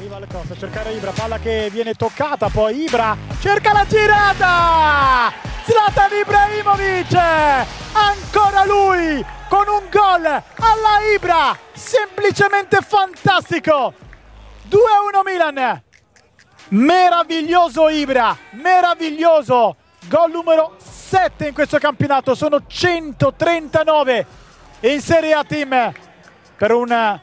Arriva il cross a cercare Ibra, palla che viene toccata, poi Ibra cerca la girata! Zlatan Ibrahimovic! Ancora lui con un gol alla Ibra! Semplicemente fantastico! 2-1 Milan! Meraviglioso Ibra, meraviglioso! Gol numero 7 in questo campionato, sono 139 in Serie A Team per un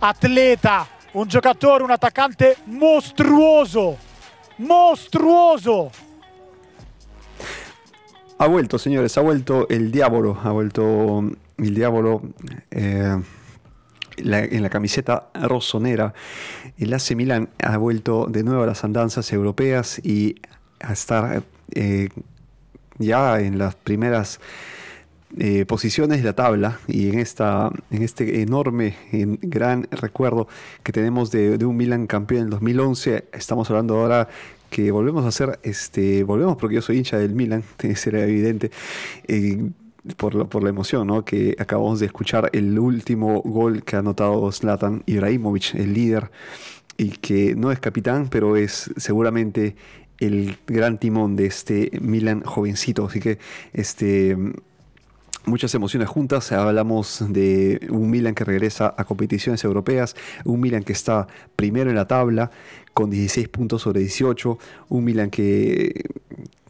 atleta, un giocatore, un attaccante mostruoso, mostruoso. Ha vuelto, señores, ha vuelto el diablo, ha vuelto el diablo eh, la- en la camiseta rosonera. El AC Milan ha vuelto de nuevo a las andanzas europeas y a estar eh, ya en las primeras eh, posiciones de la tabla y en, esta, en este enorme, en- gran recuerdo que tenemos de, un Milan campeón en el 2011. Estamos hablando ahora que volvemos a hacer, este, volvemos porque yo soy hincha del Milan, será evidente. eh, por la, por la emoción, ¿no? Que acabamos de escuchar el último gol que ha anotado Zlatan Ibrahimovic, el líder, y que no es capitán, pero es seguramente el gran timón de este Milan jovencito. Así que este muchas emociones juntas. Hablamos de un Milan que regresa a competiciones europeas, un Milan que está primero en la tabla con 16 puntos sobre 18, un Milan que,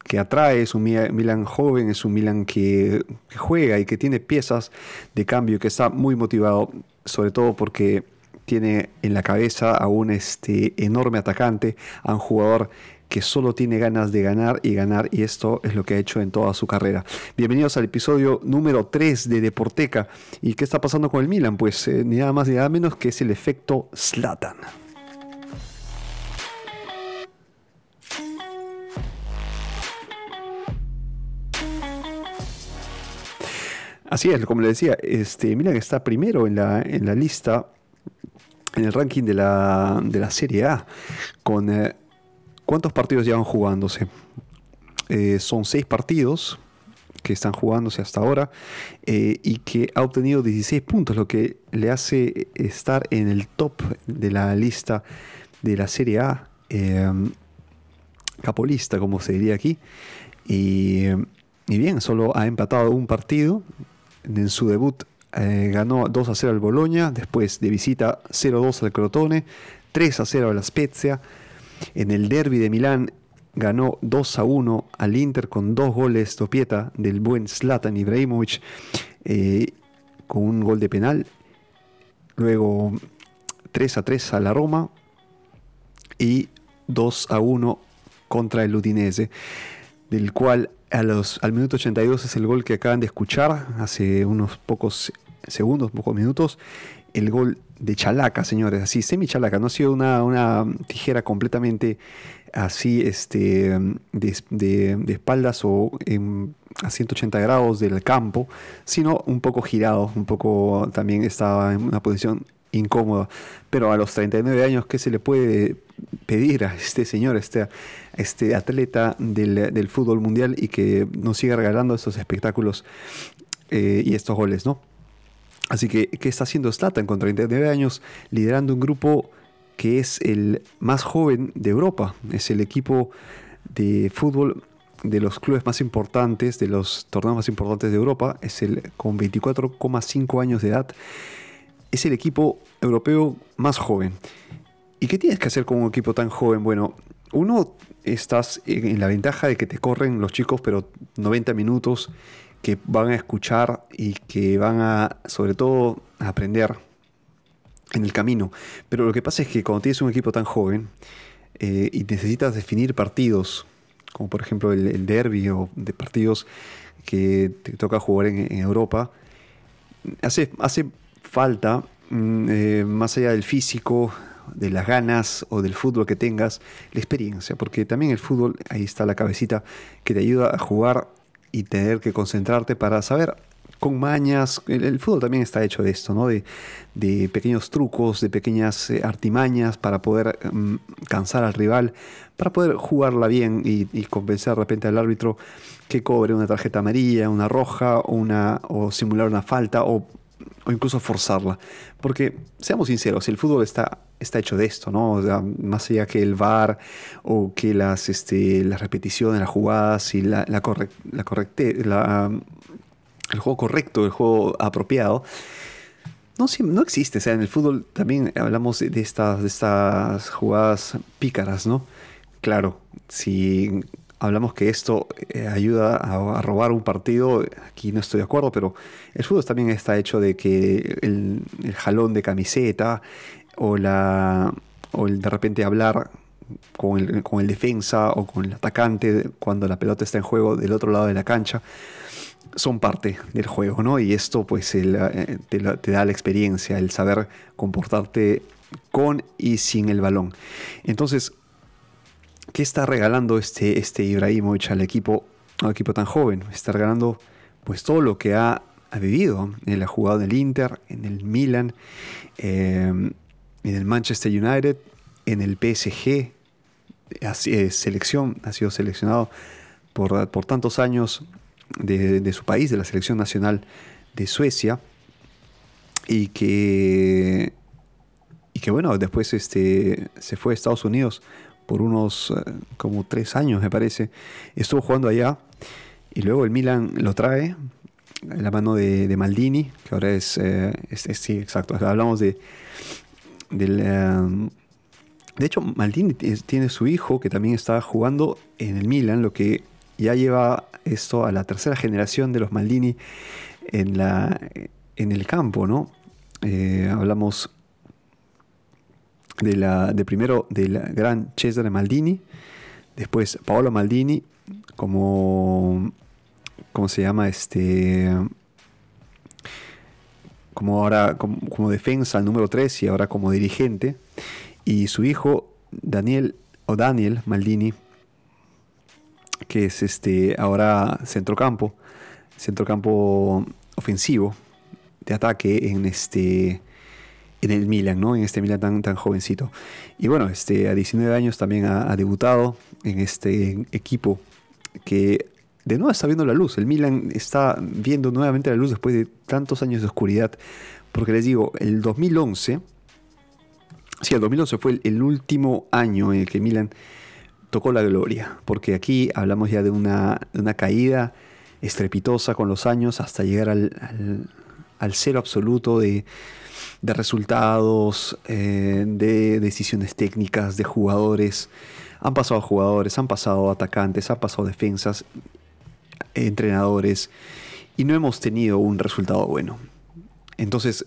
que atrae, es un Mi- Milan joven, es un Milan que, que juega y que tiene piezas de cambio, que está muy motivado, sobre todo porque tiene en la cabeza a un este, enorme atacante, a un jugador que solo tiene ganas de ganar y ganar, y esto es lo que ha hecho en toda su carrera. Bienvenidos al episodio número 3 de Deporteca. ¿Y qué está pasando con el Milan? Pues eh, ni nada más ni nada menos que es el efecto Slatan. Así es, como le decía, este, Milan está primero en la, en la lista, en el ranking de la, de la Serie A, con eh, ¿cuántos partidos llevan jugándose? Eh, son seis partidos que están jugándose hasta ahora eh, y que ha obtenido 16 puntos, lo que le hace estar en el top de la lista de la Serie A, eh, capolista, como se diría aquí. Y, y bien, solo ha empatado un partido. En su debut eh, ganó 2 a 0 al Boloña, después de visita 0-2 al Crotone, 3 a 0 a la Spezia. En el derby de Milán ganó 2 a 1 al Inter con dos goles dopieta del buen Zlatan Ibrahimovic eh, con un gol de penal. Luego 3 a 3 a la Roma y 2 a 1 contra el Udinese, del cual a los, al minuto 82 es el gol que acaban de escuchar hace unos pocos segundos, pocos minutos. El gol de Chalaca, señores, así, semi Chalaca, no ha sido una, una tijera completamente así, este, de, de- espaldas o a 180 grados del campo, sino un poco girado, un poco también estaba en una posición incómoda. Pero a los 39 años, ¿qué se le puede pedir a este señor, este, a este atleta del, del fútbol mundial y que nos siga regalando estos espectáculos eh, y estos goles, ¿no? Así que, ¿qué está haciendo Zlatan con 39 años? Liderando un grupo que es el más joven de Europa. Es el equipo de fútbol de los clubes más importantes, de los torneos más importantes de Europa. Es el con 24,5 años de edad. Es el equipo europeo más joven. ¿Y qué tienes que hacer con un equipo tan joven? Bueno, uno estás en la ventaja de que te corren los chicos, pero 90 minutos que van a escuchar y que van a, sobre todo, aprender en el camino. Pero lo que pasa es que cuando tienes un equipo tan joven eh, y necesitas definir partidos, como por ejemplo el, el derby o de partidos que te toca jugar en, en Europa, hace, hace falta, mm, eh, más allá del físico, de las ganas o del fútbol que tengas, la experiencia, porque también el fútbol, ahí está la cabecita, que te ayuda a jugar y tener que concentrarte para saber con mañas, el, el fútbol también está hecho de esto, ¿no? De, de pequeños trucos, de pequeñas eh, artimañas para poder mm, cansar al rival, para poder jugarla bien y, y convencer de repente al árbitro que cobre una tarjeta amarilla, una roja, una, o simular una falta, o o incluso forzarla. Porque, seamos sinceros, el fútbol está, está hecho de esto, ¿no? más allá que el VAR o que las, este, las repeticiones, las jugadas y la, la, la correcte, el juego correcto, el juego apropiado, no, no existe. O sea, en el fútbol también hablamos de estas, de estas jugadas pícaras, ¿no? Claro, si hablamos que esto eh, ayuda a, robar un partido, aquí no estoy de acuerdo, pero el fútbol también está hecho de que el, jalón de camiseta o, la, o el de repente hablar con el, con el defensa o con el atacante cuando la pelota está en juego del otro lado de la cancha son parte del juego, ¿no? Y esto pues eh, te, da la experiencia, el saber comportarte con y sin el balón. Entonces, ¿qué está regalando este, este Ibrahimovic al equipo, al equipo tan joven? Está regalando pues todo lo que ha, vivido. Él ha jugado en el Inter, en el Milan, em, en el Manchester United, en el PSG, eh, selección, ha sido seleccionado por, por tantos años de, su país, de la selección nacional de Suecia, y que, y que bueno, después este, se fue a Estados Unidos por unos eh, como tres años, me parece. Estuvo jugando allá y luego el Milan lo trae en la mano de, Maldini, que ahora es, eh, sí, exacto, hablamos de del... Eh, de hecho, Maldini tiene su hijo que también está jugando en el Milan, lo que ya lleva esto a la tercera generación de los Maldini en, la, en el campo, ¿no? Eh, hablamos de, la, de primero del gran Cesare Maldini, después Paolo Maldini, como, ¿cómo se llama? Este, como ahora como, defensa al número 3 y ahora como dirigente, y su hijo Daniel o Daniel Maldini, que es este ahora centrocampo, centrocampo ofensivo de ataque en este en el Milan, ¿no? En este Milan tan, tan jovencito. Y bueno, este, a 19 años también ha, debutado en este equipo que de nuevo está viendo la luz. El Milan está viendo nuevamente la luz después de tantos años de oscuridad. Porque les digo, el 2011, sí, el 2011 fue el, último año en el que Milan tocó la gloria, porque aquí hablamos ya de una, caída estrepitosa con los años hasta llegar al, cero absoluto de, resultados, eh, de decisiones técnicas, de jugadores. Han pasado jugadores, han pasado atacantes, han pasado defensas, entrenadores, y no hemos tenido un resultado bueno. Entonces,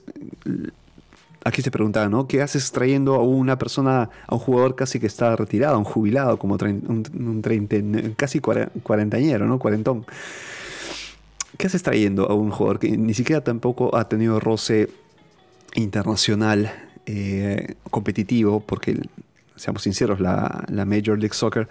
aquí se preguntaba, ¿no? ¿Qué haces trayendo a una persona, a un jugador casi que está retirado, un jubilado, como un, un casi cuarentañero, ¿no? Cuarentón. ¿Qué haces trayendo a un jugador que ni siquiera tampoco ha tenido roce internacional eh, competitivo? Porque, seamos sinceros, la, Major League Soccer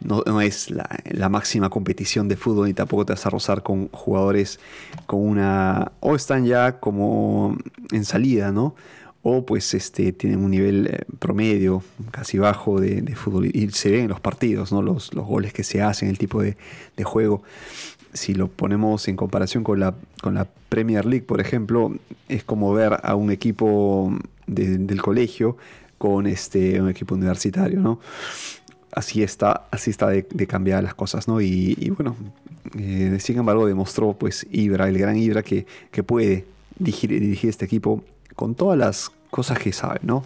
no, es la, máxima competición de fútbol ni tampoco te vas a rozar con jugadores con una... o están ya como en salida, ¿no? o pues este, tienen un nivel eh, promedio, casi bajo de, fútbol. Y se ven en los partidos, ¿no? los, los goles que se hacen, el tipo de, juego. Si lo ponemos en comparación con la, con la Premier League, por ejemplo, es como ver a un equipo del colegio con este, un equipo universitario, ¿no? Así está, así está de, cambiar las cosas, ¿no? Y, bueno, eh, sin embargo demostró pues Ibra, el gran Ibra, que, que puede dirigir, dirigir este equipo con todas las cosas que sabe, ¿no?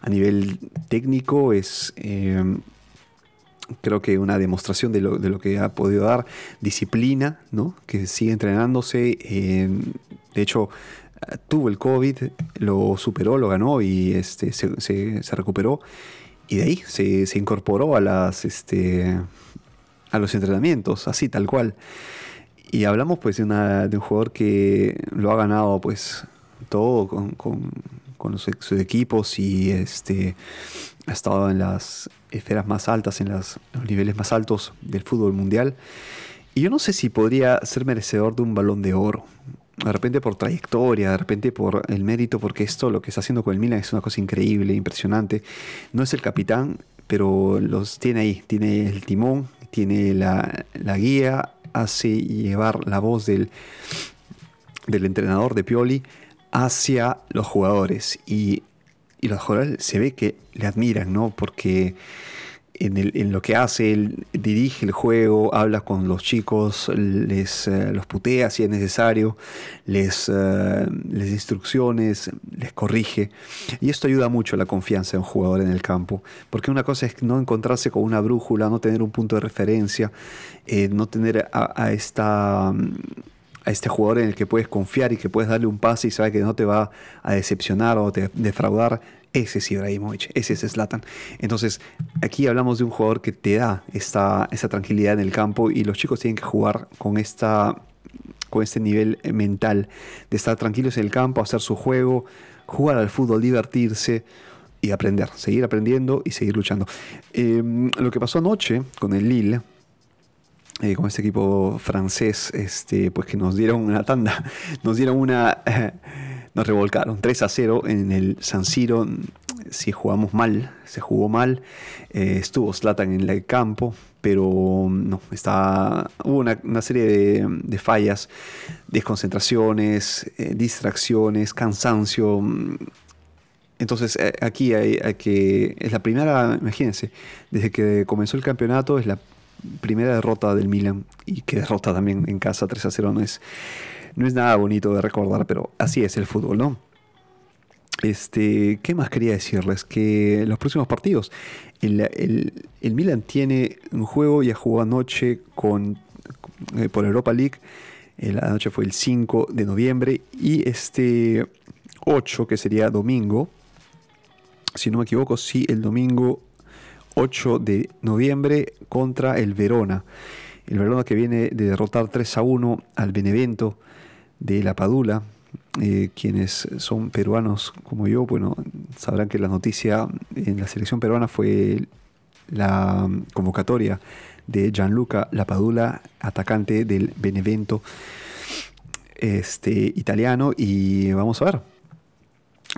A nivel técnico es, eh, creo que una demostración de lo, que ha podido dar, disciplina, ¿no? Que sigue entrenándose, de hecho tuvo el COVID, lo superó, lo ganó y este, se, recuperó y de ahí se, incorporó a las este, a los entrenamientos, así tal cual. Y hablamos pues de, de un jugador que lo ha ganado pues todo con, con, sus, equipos y este, ha estado en las esferas más altas, en los niveles más altos del fútbol mundial. Y yo no sé si podría ser merecedor de un balón de oro. De repente por trayectoria, de repente por el mérito, porque esto, lo que está haciendo con el Milan es una cosa increíble, impresionante. No es el capitán, pero los tiene ahí. Tiene el timón, tiene la, la guía, hace llevar la voz del, del entrenador de Pioli hacia los jugadores y, y los jugadores se ve que le admiran, ¿no? Porque en, lo que hace, él dirige el juego, habla con los chicos, les eh, los putea si es necesario, les, uh, les instrucciones, les corrige. Y esto ayuda mucho a la confianza de un jugador en el campo, porque una cosa es no encontrarse con una brújula, no tener un punto de referencia, eh, no tener a, esta a este jugador en el que puedes confiar y que puedes darle un pase y sabe que no te va a decepcionar o te defraudar ese es Ibrahimovic, ese es Zlatan. Entonces, aquí hablamos de un jugador que te da esta, esa tranquilidad en el campo y los chicos tienen que jugar con esta con este nivel mental de estar tranquilos en el campo, hacer su juego, jugar al fútbol, divertirse y aprender, seguir aprendiendo y seguir luchando. Em, lo que pasó anoche con el Lille, eh, con este equipo francés, este, pues que nos dieron una tanda, nos dieron una nos revolcaron 3 a 0 en el San Siro. Si jugamos mal, se jugó mal. Eh, estuvo Slatan en el campo, pero no, está, hubo una, serie de, fallas, desconcentraciones, eh, distracciones, cansancio. Entonces eh, aquí hay, que, es la primera, imagínense, desde que comenzó el campeonato es la primera derrota del Milan y que derrota también en casa 3 a 0 no es no es nada bonito de recordar, pero así es el fútbol, ¿no? Este, ¿Qué más quería decirles? Que los próximos partidos, el, Milan tiene un juego, ya jugó anoche con, eh, por Europa League, la noche fue el 5 de noviembre, y este 8, que sería domingo, si no me equivoco, sí, el domingo 8 de noviembre contra el Verona. El Verona que viene de derrotar 3 a 1 al Benevento de La Padula. Eh, quienes son peruanos como yo, bueno, sabrán que la noticia en la selección peruana fue la convocatoria de Gianluca Lapadula, atacante del Benevento este, italiano, y vamos a ver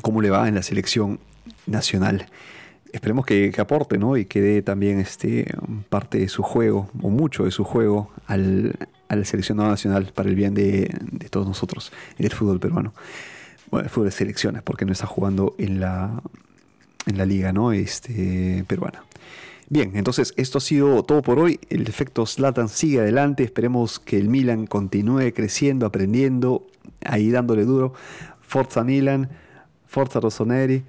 cómo le va en la selección nacional. Esperemos que, aporte ¿no? y que dé también este, parte de su juego, o mucho de su juego, al, a la selección nacional para el bien de, todos nosotros y del fútbol peruano. Bueno, el fútbol de selecciones, porque no está jugando en la, en la liga ¿no? este, peruana. Bien, entonces esto ha sido todo por hoy. El efecto Slatan sigue adelante. Esperemos que el Milan continúe creciendo, aprendiendo, ahí dándole duro. Forza Milan, Forza Rossoneri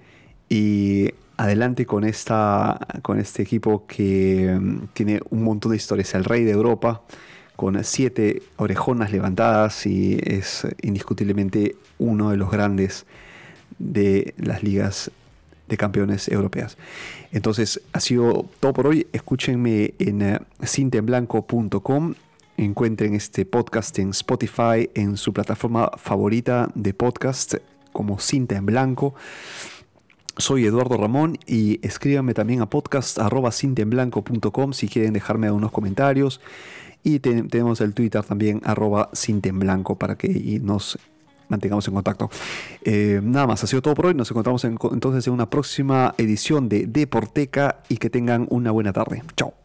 y adelante con, esta, con este equipo que mm, tiene un montón de historias. El rey de Europa con siete orejonas levantadas y es indiscutiblemente uno de los grandes de las ligas de campeones europeas. Entonces, ha sido todo por hoy. Escúchenme en cintenblanco.com. Encuentren este podcast en Spotify, en su plataforma favorita de podcast como Cinta en Blanco. Soy Eduardo Ramón y escríbanme también a podcast.cintenblanco.com si quieren dejarme unos comentarios y tenemos el Twitter también, arroba blanco para que nos mantengamos en contacto. Eh, nada más, ha sido todo por hoy. Nos encontramos entonces en una próxima edición de Deporteca y que tengan una buena tarde. Chao.